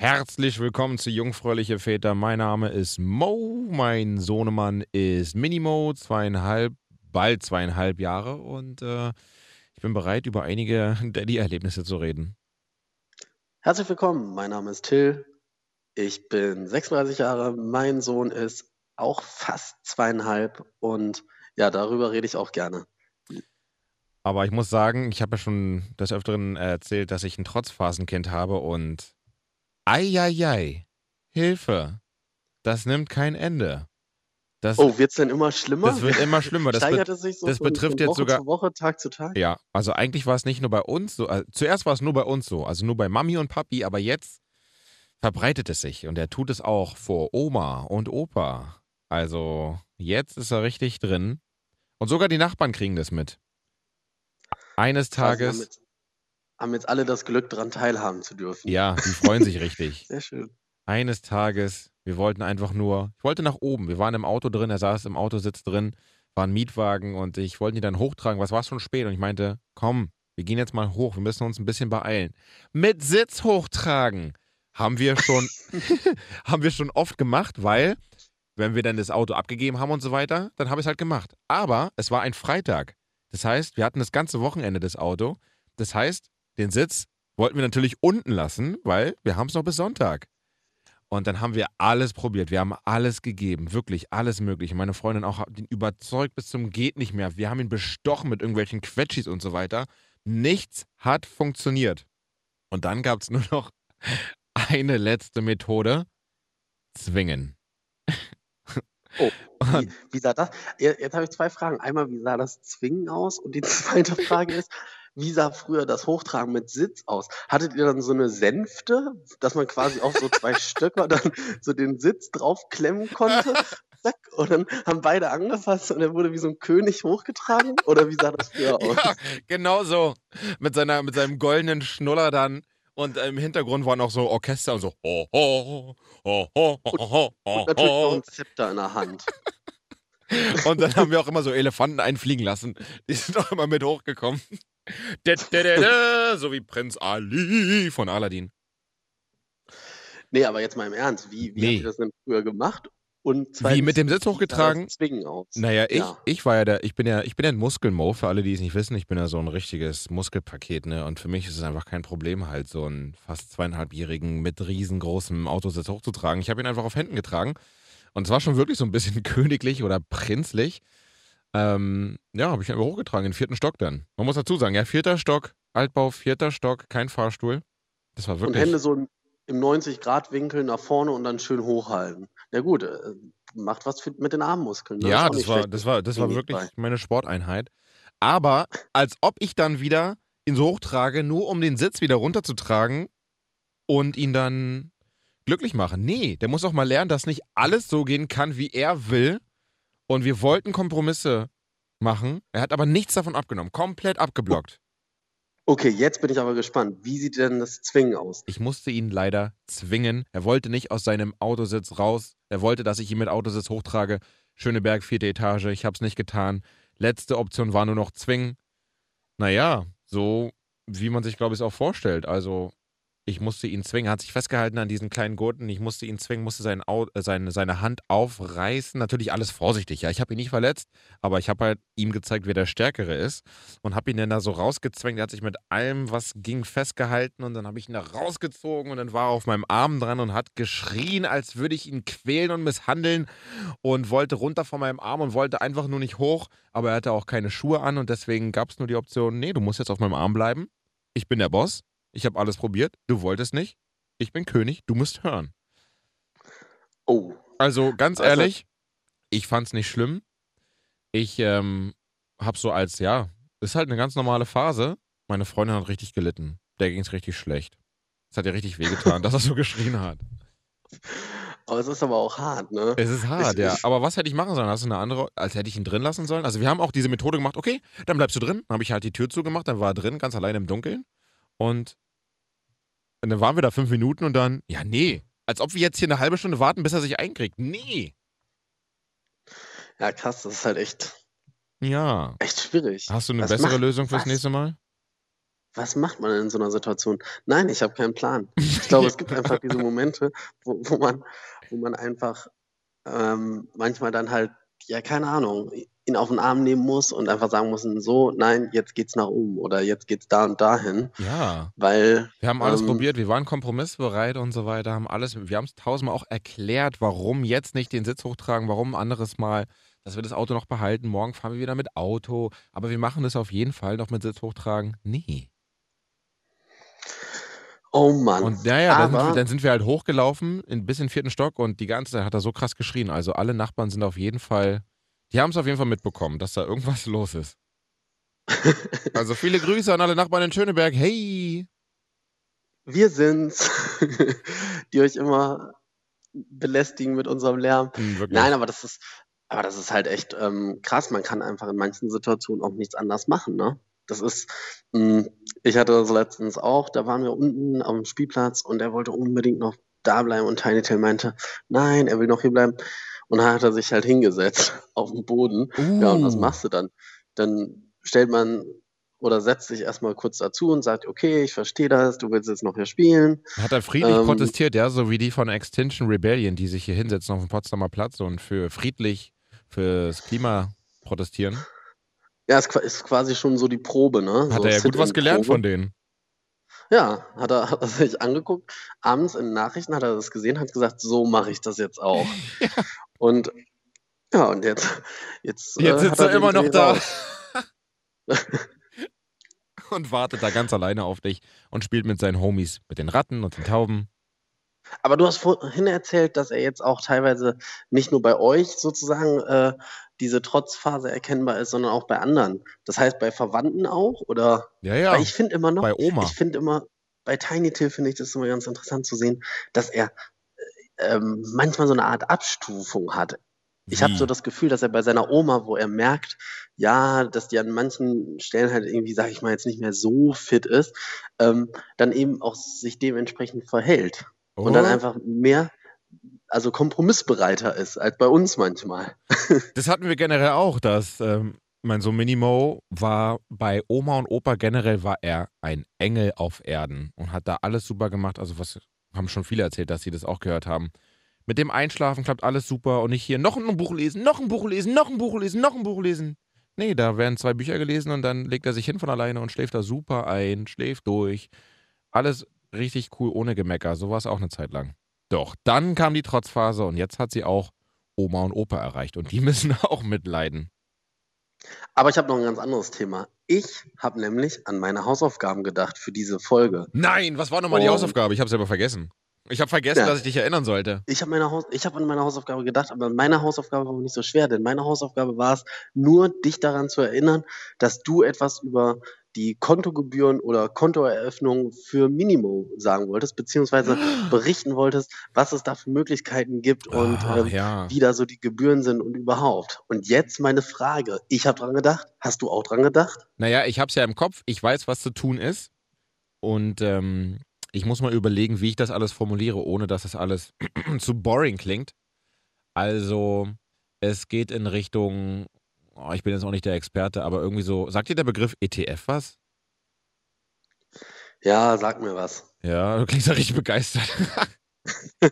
Herzlich willkommen zu Jungfräuliche Väter. Mein Name ist Mo, mein Sohnemann ist Minimo, zweieinhalb, bald zweieinhalb Jahre und äh, ich bin bereit, über einige Daddy-Erlebnisse zu reden. Herzlich willkommen, mein Name ist Till, ich bin 36 Jahre, mein Sohn ist auch fast zweieinhalb und ja, darüber rede ich auch gerne. Aber ich muss sagen, ich habe ja schon des Öfteren erzählt, dass ich ein Trotzphasenkind habe und Eieiei, Hilfe, das nimmt kein Ende. Das, Oh, wird es denn immer schlimmer? das wird immer schlimmer. Das, es sich so das von, betrifft von jetzt Woche sogar zu Woche, Tag zu Tag? Ja, also eigentlich war es nicht nur bei uns so. Also zuerst war es nur bei uns so, also nur bei Mami und Papi, aber jetzt verbreitet es sich und er tut es auch vor Oma und Opa. Also jetzt ist er richtig drin. Und sogar die Nachbarn kriegen das mit. Eines Tages, haben jetzt alle das Glück, daran teilhaben zu dürfen. ja, die freuen sich richtig. Sehr schön. Eines Tages, wir wollten einfach nur, ich wollte nach oben. Wir waren im Auto drin, er saß im Autositz drin, war ein Mietwagen und ich wollte ihn dann hochtragen. Was war schon spät? Und ich meinte, komm, wir gehen jetzt mal hoch, wir müssen uns ein bisschen beeilen. Mit Sitz hochtragen haben wir schon, haben wir schon oft gemacht, weil, wenn wir dann das Auto abgegeben haben und so weiter, dann habe ich es halt gemacht. Aber es war ein Freitag. Das heißt, wir hatten das ganze Wochenende das Auto. Das heißt, den Sitz wollten wir natürlich unten lassen, weil wir haben es noch bis Sonntag. Und dann haben wir alles probiert. Wir haben alles gegeben. Wirklich alles Mögliche. Meine Freundin auch hat ihn überzeugt bis zum Geht nicht mehr. Wir haben ihn bestochen mit irgendwelchen Quetschis und so weiter. Nichts hat funktioniert. Und dann gab es nur noch eine letzte Methode: Zwingen. Oh, wie, wie sah das? Jetzt habe ich zwei Fragen. Einmal, wie sah das Zwingen aus? Und die zweite Frage ist, wie sah früher das Hochtragen mit Sitz aus? Hattet ihr dann so eine Sänfte, dass man quasi auf so zwei Stöcker dann so den Sitz draufklemmen konnte? Zack, und dann haben beide angefasst und er wurde wie so ein König hochgetragen? Oder wie sah das früher aus? ja, genau so. Mit, seiner, mit seinem goldenen Schnuller dann. Und im Hintergrund waren auch so Orchester und so. Ho, ho, ho, ho, ho, ho, Und natürlich noch ein Zepter in der Hand. Und dann haben wir auch immer so Elefanten einfliegen lassen. Die sind auch immer mit hochgekommen. Da, so wie Prinz Ali von Aladdin. Nee, aber jetzt mal im Ernst, wie, wie habt Nee. ihr das denn früher gemacht? Und Wie zweitens, mit dem Sitz wie hochgetragen? das Zwingen aus? Naja, ich, Ja. ich war ja der, ich bin ja, ich bin ja ein Muskelmo, für alle, die es nicht wissen. Ich bin ja so ein richtiges Muskelpaket, ne? Und für mich ist es einfach kein Problem, halt so einen fast zweieinhalbjährigen mit riesengroßem Autositz hochzutragen. Ich habe ihn einfach auf Händen getragen. Und es war schon wirklich so ein bisschen königlich oder prinzlich. Ähm, ja, habe ich einfach hochgetragen, in den vierten Stock dann. Man muss dazu sagen, ja, vierter Stock, Altbau, vierter Stock, kein Fahrstuhl. Das war Und wirklich. Hände so im- im 90-Grad-Winkel nach vorne und dann schön hochhalten. Ja gut, äh, macht was für, mit den Armmuskeln. Ne? Ja, das nicht war, das war, das war wirklich bei. meine Sporteinheit. Aber als ob ich dann wieder ihn so hochtrage, nur um den Sitz wieder runterzutragen und ihn dann glücklich machen. Nee, der muss auch mal lernen, dass nicht alles so gehen kann, wie er will. Und wir wollten Kompromisse machen. Er hat aber nichts davon abgenommen. Komplett abgeblockt. Okay, jetzt bin ich aber gespannt. Wie sieht denn das Zwingen aus? Ich musste ihn leider zwingen. Er wollte nicht aus seinem Autositz raus. Er wollte, dass ich ihn mit Autositz hochtrage. Schöneberg, vierte Etage. Ich habe es nicht getan. Letzte Option war nur noch zwingen. Naja, so wie man sich, glaube ich, auch vorstellt. Also, ich musste ihn zwingen. Er hat sich festgehalten an diesen kleinen Gurten. Ich musste ihn zwingen, musste sein Au äh, seine, seine Hand aufreißen. Natürlich alles vorsichtig. Ja, ich habe ihn nicht verletzt, aber ich habe halt ihm gezeigt, wer der Stärkere ist und habe ihn dann da so rausgezwängt. Er hat sich mit allem, was ging, festgehalten und dann habe ich ihn da rausgezogen und dann war er auf meinem Arm dran und hat geschrien, als würde ich ihn quälen und misshandeln und wollte runter von meinem Arm und wollte einfach nur nicht hoch, aber er hatte auch keine Schuhe an und deswegen gab es nur die Option, nee, du musst jetzt auf meinem Arm bleiben. Ich bin der Boss. Ich habe alles probiert. Du wolltest nicht. Ich bin König. Du musst hören. Oh, Also ganz Also- ehrlich, ich fand's nicht schlimm. Ich ähm, hab so als, ja, ist halt eine ganz normale Phase. Meine Freundin hat richtig gelitten. Der ging's richtig schlecht. Es hat ihr richtig wehgetan, dass er so geschrien hat. aber es ist aber auch hart, ne? Es ist hart, Ich- ja. ich- Aber was hätte ich machen sollen? Hast du eine andere, als hätte ich ihn drin lassen sollen? Also wir haben auch diese Methode gemacht, okay, dann bleibst du drin. Dann habe ich halt die Tür zugemacht, dann war er drin, ganz allein im Dunkeln. Und dann waren wir da fünf Minuten und dann, ja, nee. Als ob wir jetzt hier eine halbe Stunde warten, bis er sich einkriegt. Nee. Ja, krass, das ist halt echt, Ja. echt schwierig. Hast du eine Was bessere macht- Lösung fürs was? nächste Mal? was macht man in so einer Situation? Nein, ich habe keinen Plan. Ich glaube, es gibt einfach diese Momente, wo, wo, man, wo man einfach ähm, manchmal dann halt, ja, keine Ahnung, ihn auf den Arm nehmen muss und einfach sagen muss, so, nein, jetzt geht's nach oben oder jetzt geht's da und dahin. Ja. Weil. Wir haben alles ähm, probiert, wir waren kompromissbereit und so weiter, haben alles, wir haben es tausendmal auch erklärt, warum jetzt nicht den Sitz hochtragen, warum ein anderes Mal, dass wir das Auto noch behalten, morgen fahren wir wieder mit Auto, aber wir machen das auf jeden Fall noch mit Sitz hochtragen. Nee. Oh Mann. Und naja, dann, sind wir, dann sind wir halt hochgelaufen, bis in den vierten Stock und die ganze Zeit hat er so krass geschrien. Also alle Nachbarn sind auf jeden Fall, die haben es auf jeden Fall mitbekommen, dass da irgendwas los ist. also viele Grüße an alle Nachbarn in Schöneberg. Hey! Wir sind's, die euch immer belästigen mit unserem Lärm. Mhm, Nein, aber das ist, aber das ist halt echt ähm, krass. Man kann einfach in manchen Situationen auch nichts anders machen, ne? Das ist, hm, ich hatte das letztens auch, da waren wir unten am Spielplatz und er wollte unbedingt noch da bleiben und Tiny Tail meinte, nein, er will noch hier bleiben. Und dann hat er sich halt hingesetzt auf den Boden. Uh. Ja, und was uh. machst du dann? Dann stellt man oder setzt sich erstmal kurz dazu und sagt, okay, ich verstehe das, du willst jetzt noch hier spielen. Hat er friedlich ähm, protestiert, ja, so wie die von Extinction Rebellion, die sich hier hinsetzen auf dem Potsdamer Platz und für friedlich fürs Klima protestieren? Ja, es ist quasi schon so die Probe, ne? Hat so er ja gut was gelernt von denen. Ja, hat er, hat er sich angeguckt. Abends in Nachrichten hat er das gesehen, hat gesagt, so mache ich das jetzt auch. ja. Und ja, und jetzt. Jetzt, jetzt äh, sitzt er, er immer noch da. und wartet da ganz alleine auf dich und spielt mit seinen Homies, mit den Ratten und den Tauben. Aber du hast vorhin erzählt, dass er jetzt auch teilweise nicht nur bei euch sozusagen äh, diese Trotzphase erkennbar ist, sondern auch bei anderen. Das heißt bei Verwandten auch? Oder? Ja, ja. Weil ich finde immer noch. Bei Oma. Ich finde immer, bei Tiny Till finde ich das immer ganz interessant zu sehen, dass er ähm, manchmal so eine Art Abstufung hat. Ich habe so das Gefühl, dass er bei seiner Oma, wo er merkt, ja, dass die an manchen Stellen halt irgendwie, sage ich mal, jetzt nicht mehr so fit ist, ähm, dann eben auch sich dementsprechend verhält. Oh. Und dann oh. einfach mehr, also kompromissbereiter ist als bei uns manchmal. das hatten wir generell auch, dass ähm, mein Sohn Minimo war bei Oma und Opa generell war er ein Engel auf Erden und hat da alles super gemacht. Also was haben schon viele erzählt, dass sie das auch gehört haben. Mit dem Einschlafen klappt alles super und nicht hier noch ein Buch lesen, noch ein Buch lesen, noch ein Buch lesen, noch ein Buch lesen. Nee, da werden zwei Bücher gelesen und dann legt er sich hin von alleine und schläft da super ein, schläft durch. Alles richtig cool ohne Gemecker. So war es auch eine Zeit lang. Doch, dann kam die Trotzphase und jetzt hat sie auch Oma und Opa erreicht und die müssen auch mitleiden. Aber ich habe noch ein ganz anderes Thema. Ich habe nämlich an meine Hausaufgaben gedacht für diese Folge. Nein, was war nochmal die Hausaufgabe? Ich habe selber vergessen. Ich habe vergessen, ja. dass ich dich erinnern sollte. Ich habe hab an meine Hausaufgabe gedacht, aber meine Hausaufgabe war nicht so schwer, denn meine Hausaufgabe war es, nur dich daran zu erinnern, dass du etwas über die Kontogebühren oder Kontoeröffnung für Minimo sagen wolltest, beziehungsweise berichten wolltest, was es da für Möglichkeiten gibt und ah, ähm, ja. wie da so die Gebühren sind und überhaupt. Und jetzt meine Frage. Ich habe dran gedacht. Hast du auch dran gedacht? Naja, ich habe es ja im Kopf. Ich weiß, was zu tun ist. Und ähm, ich muss mal überlegen, wie ich das alles formuliere, ohne dass es alles zu boring klingt. Also, es geht in Richtung oh, ich bin jetzt auch nicht der Experte, aber irgendwie so, sagt dir der Begriff ETF was? Ja, sag mir was. Ja, du klingst ja richtig begeistert.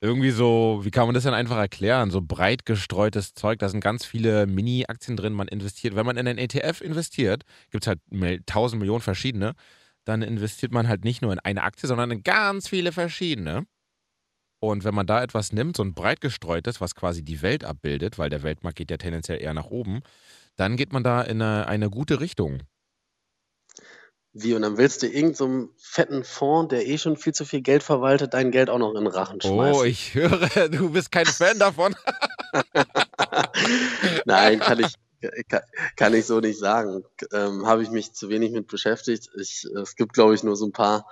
irgendwie so, wie kann man das denn einfach erklären? So breit gestreutes Zeug, da sind ganz viele Mini-Aktien drin, man investiert. Wenn man in einen ETF investiert, gibt es halt tausend Millionen verschiedene, dann investiert man halt nicht nur in eine Aktie, sondern in ganz viele verschiedene. Und wenn man da etwas nimmt, so ein breit gestreutes, was quasi die Welt abbildet, weil der Weltmarkt geht ja tendenziell eher nach oben, dann geht man da in eine, eine gute Richtung. Wie, und dann willst du irgendeinem so fetten Fonds, der eh schon viel zu viel Geld verwaltet, dein Geld auch noch in den Rachen oh, schmeißen? Oh, ich höre, du bist kein Fan davon. Nein, kann ich, kann, kann, ich so nicht sagen. Ähm, Habe ich mich zu wenig mit beschäftigt. Ich, es gibt, glaube ich, nur so ein paar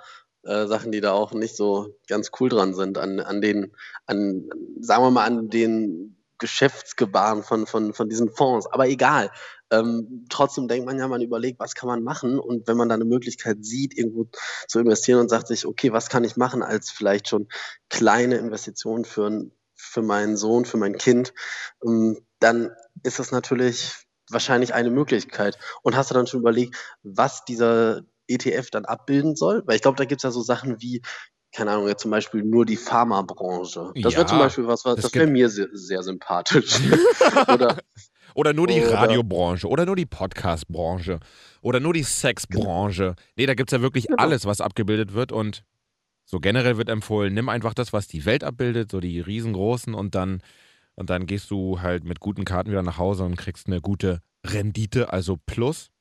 äh, Sachen, die da auch nicht so ganz cool dran sind, an, an den, an, sagen wir mal, an den Geschäftsgebaren von, von, von diesen Fonds. Aber egal. Ähm, trotzdem denkt man ja, man überlegt, was kann man machen und wenn man dann eine Möglichkeit sieht, irgendwo zu investieren und sagt sich, okay, was kann ich machen als vielleicht schon kleine Investitionen für, für meinen Sohn, für mein Kind, ähm, dann ist das natürlich wahrscheinlich eine Möglichkeit. Und hast du dann schon überlegt, was dieser ETF dann abbilden soll? Weil ich glaube, da gibt es ja so Sachen wie, keine Ahnung, jetzt zum Beispiel nur die Pharmabranche. Das wäre zum Ja, Beispiel was, was das das wäre mir sehr, sehr sympathisch. Oder Oder nur die Oder- Radiobranche oder nur die Podcastbranche oder nur die Sexbranche. Nee, da gibt es ja wirklich Genau. alles, was abgebildet wird und so generell wird empfohlen, nimm einfach das, was die Welt abbildet, so die riesengroßen und dann, und dann gehst du halt mit guten Karten wieder nach Hause und kriegst eine gute Rendite, also Plus.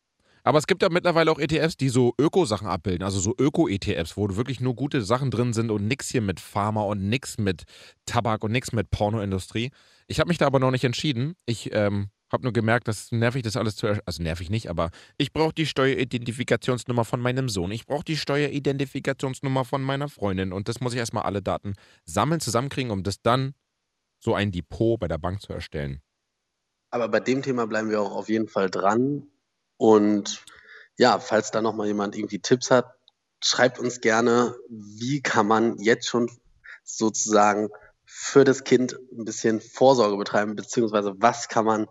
Aber es gibt ja mittlerweile auch ETFs, die so Öko-Sachen abbilden, also so Öko-ETFs, wo wirklich nur gute Sachen drin sind und nix hier mit Pharma und nix mit Tabak und nix mit Pornoindustrie. Ich habe mich da aber noch nicht entschieden. Ich ähm, habe nur gemerkt, dass nervig das alles zu, also nervig nicht, aber ich brauche die Steueridentifikationsnummer von meinem Sohn. Ich brauche die Steueridentifikationsnummer von meiner Freundin und das muss ich erstmal alle Daten sammeln, zusammenkriegen, um das dann so ein Depot bei der Bank zu erstellen. Aber bei dem Thema bleiben wir auch auf jeden Fall dran. Und ja, falls da noch mal jemand irgendwie Tipps hat, schreibt uns gerne, wie kann man jetzt schon sozusagen für das Kind ein bisschen Vorsorge betreiben, beziehungsweise was kann man,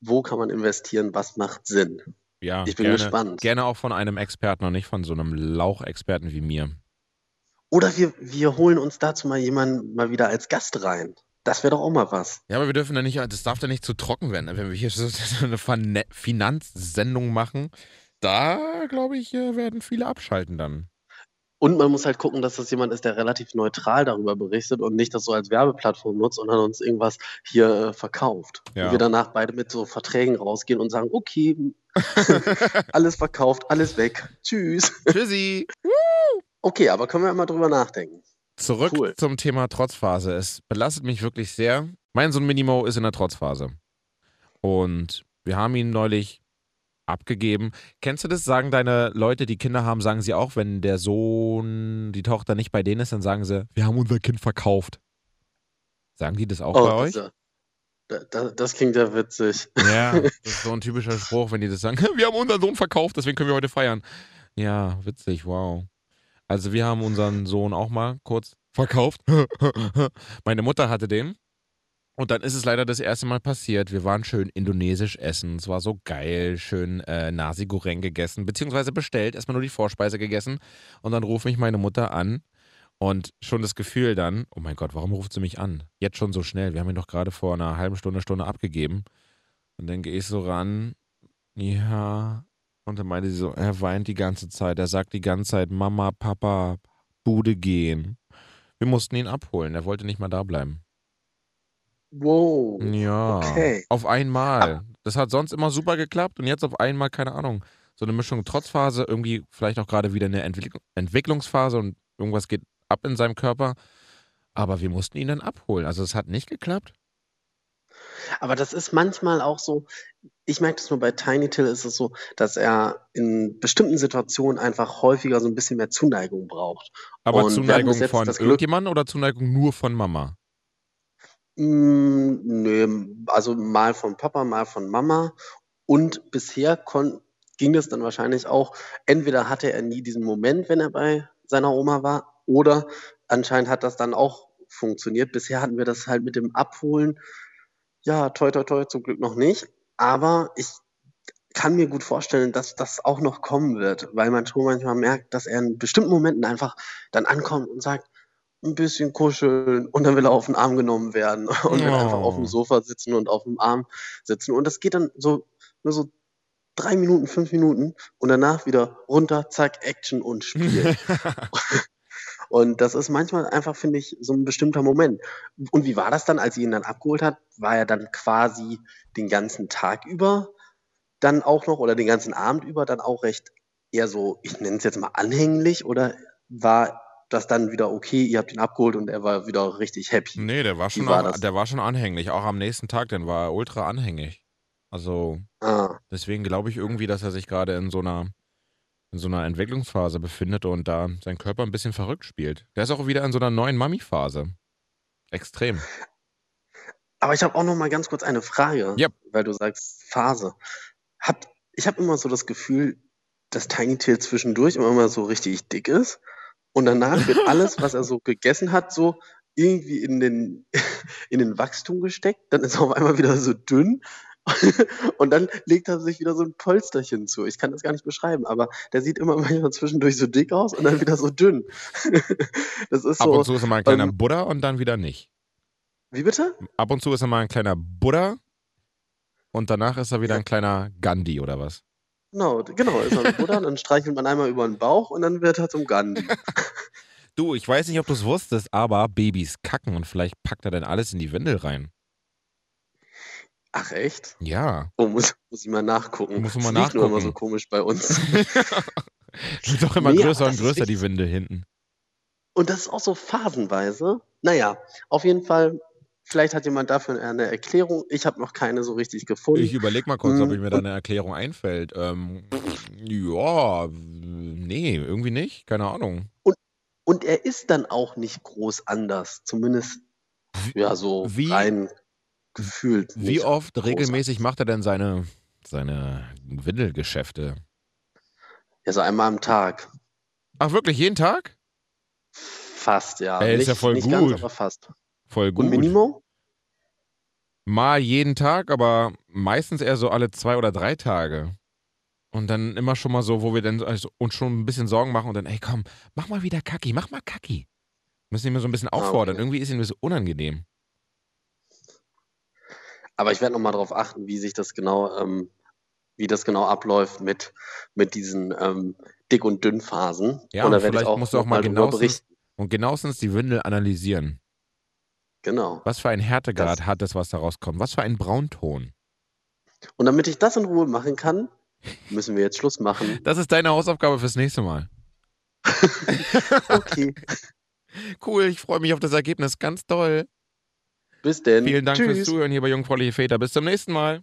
wo kann man investieren, was macht Sinn? Ja, Ich bin gerne, gespannt. gerne auch von einem Experten und nicht von so einem Lauchexperten wie mir. Oder wir, wir holen uns dazu mal jemanden mal wieder als Gast rein. Das wäre doch auch mal was. Ja, aber wir dürfen da nicht, das darf da nicht zu trocken werden. ne? Wenn wir hier so eine Verne- Finanzsendung machen, da glaube ich, äh, werden viele abschalten dann. Und man muss halt gucken, dass das jemand ist, der relativ neutral darüber berichtet und nicht das so als Werbeplattform nutzt und dann uns irgendwas hier äh, verkauft. Ja. Und wir danach beide mit so Verträgen rausgehen und sagen, okay, alles verkauft, alles weg. Tschüss. Tschüssi. Okay, aber können wir mal drüber nachdenken. Zurück Cool. zum Thema Trotzphase. Es belastet mich wirklich sehr. Mein Sohn Minimo ist in der Trotzphase. Und wir haben ihn neulich abgegeben. Kennst du das? Sagen deine Leute, die Kinder haben, sagen sie auch, wenn der Sohn, die Tochter nicht bei denen ist, dann sagen sie, wir haben unser Kind verkauft. Sagen die das auch bei das, euch? ist ja- da, da, das klingt ja witzig. Ja, das ist so ein typischer Spruch, wenn die das sagen, wir haben unseren Sohn verkauft, deswegen können wir heute feiern. Ja, witzig, wow. Also wir haben unseren Sohn auch mal kurz verkauft. Meine Mutter hatte den. Und dann ist es leider das erste Mal passiert. Wir waren schön indonesisch essen. Es war so geil. Schön äh, Nasi Goreng gegessen, beziehungsweise bestellt. Erstmal nur die Vorspeise gegessen. Und dann ruft mich meine Mutter an. Und schon das Gefühl dann, oh mein Gott, warum ruft sie mich an? Jetzt schon so schnell. Wir haben ihn doch gerade vor einer halben Stunde, Stunde abgegeben. Und dann gehe ich so ran. Ja. Und dann meinte sie so, er weint die ganze Zeit. Er sagt die ganze Zeit, Mama, Papa, Bude gehen. Wir mussten ihn abholen. Er wollte nicht mal da bleiben. Wow. Ja. Okay. Auf einmal. Das hat sonst immer super geklappt und jetzt auf einmal, keine Ahnung. So eine Mischung Trotzphase, irgendwie vielleicht auch gerade wieder eine Entwick Entwicklungsphase und irgendwas geht ab in seinem Körper. Aber wir mussten ihn dann abholen. Also es hat nicht geklappt. Aber das ist manchmal auch so, ich merke das nur bei Tiny Till ist es so, dass er in bestimmten Situationen einfach häufiger so ein bisschen mehr Zuneigung braucht. Aber Und Zuneigung von irgendjemandem oder Zuneigung nur von Mama? Mm, nö, also mal von Papa, mal von Mama. Und bisher ging das dann wahrscheinlich auch, entweder hatte er nie diesen Moment, wenn er bei seiner Oma war, oder anscheinend hat das dann auch funktioniert. Bisher hatten wir das halt mit dem Abholen, ja, toi, toi, toi, zum Glück noch nicht. Aber ich kann mir gut vorstellen, dass das auch noch kommen wird, weil man schon manchmal merkt, dass er in bestimmten Momenten einfach dann ankommt und sagt, ein bisschen kuscheln und dann will er auf den Arm genommen werden und will einfach auf dem Oh. Sofa sitzen und auf dem Arm sitzen. Und das geht dann so nur so drei Minuten, fünf Minuten und danach wieder runter, zack, Action und Spiel. Und das ist manchmal einfach, finde ich, so ein bestimmter Moment. Und wie war das dann, als sie ihn dann abgeholt hat? War er dann quasi den ganzen Tag über dann auch noch oder den ganzen Abend über dann auch recht eher so, ich nenne es jetzt mal anhänglich oder war das dann wieder okay, ihr habt ihn abgeholt und er war wieder richtig happy? nee, der war, schon war am- der war schon anhänglich. Auch am nächsten Tag, dann war er ultra anhängig. Also Ah, deswegen glaube ich irgendwie, dass er sich gerade in so einer in so einer Entwicklungsphase befindet und da sein Körper ein bisschen verrückt spielt. Der ist auch wieder in so einer neuen Mami-Phase. Extrem. aber ich habe auch noch mal ganz kurz eine Frage, Ja. weil du sagst Phase. Habt, ich habe immer so das Gefühl, dass Tiny Tail zwischendurch immer mal so richtig dick ist und danach wird alles, was er so gegessen hat, so irgendwie in den, in den Wachstum gesteckt. Dann ist er auf einmal wieder so dünn Und dann legt er sich wieder so ein Polsterchen zu. Ich kann das gar nicht beschreiben, aber der sieht immer manchmal zwischendurch so dick aus und dann wieder so dünn. Das ist Ab so. und zu ist er mal ein kleiner ähm, Buddha und dann wieder nicht. Wie bitte? Ab und zu ist er mal ein kleiner Buddha und danach ist er wieder Ja. ein kleiner Gandhi oder was? Genau, genau, ist er ein Buddha, dann streichelt man einmal über den Bauch und dann wird er zum Gandhi. Du, ich weiß nicht, ob du es wusstest, aber Babys kacken und vielleicht packt er dann alles in die Windel rein. Ach echt? Ja. Oh, muss, muss ich mal nachgucken. Musst du Das mal liegt nur immer nachgucken. so komisch bei uns. Wird doch immer Nee, größer und größer, die Windel hinten. Und das ist auch so phasenweise. Naja, auf jeden Fall, vielleicht hat jemand dafür eine Erklärung. Ich habe noch keine so richtig gefunden. Ich überlege mal kurz, ob Mm, ich mir da eine Erklärung einfällt. Ähm, ja, nee, irgendwie nicht. Keine Ahnung. Und er ist dann auch nicht groß anders. Zumindest, ja, so wie- rein gefühlt. Wie oft groß regelmäßig macht er denn seine, seine Windelgeschäfte? Ja, so einmal am Tag. Ach, wirklich, jeden Tag? Fast, ja. Ey, ist nicht, ja voll nicht ganz, gut. aber fast. Voll Und gut. Minimo? Mal jeden Tag, aber meistens eher so alle zwei oder drei Tage. Und dann immer schon mal so, wo wir dann also uns schon ein bisschen Sorgen machen und dann, ey komm, mach mal wieder Kacki, mach mal Kacki. Müssen ihn mal so ein bisschen Ah, auffordern. okay. Irgendwie ist ihm das unangenehm. Aber ich werde nochmal darauf achten, wie sich das genau, ähm, wie das genau abläuft mit, mit diesen ähm, Dick- und Dünnphasen. Ja, und und vielleicht auch musst du auch mal genauestens- berichten. Und genauestens die Windel analysieren. Genau. Was für ein Härtegrad Das- hat es, was da rauskommt? Was für ein Braunton? Und damit ich das in Ruhe machen kann, müssen wir jetzt Schluss machen. Das ist deine Hausaufgabe fürs nächste Mal. Okay. Cool, ich freue mich auf das Ergebnis. Ganz toll. Bis denn. Vielen Dank Tschüss. fürs Zuhören hier bei Jungfräuliche Väter. Bis zum nächsten Mal.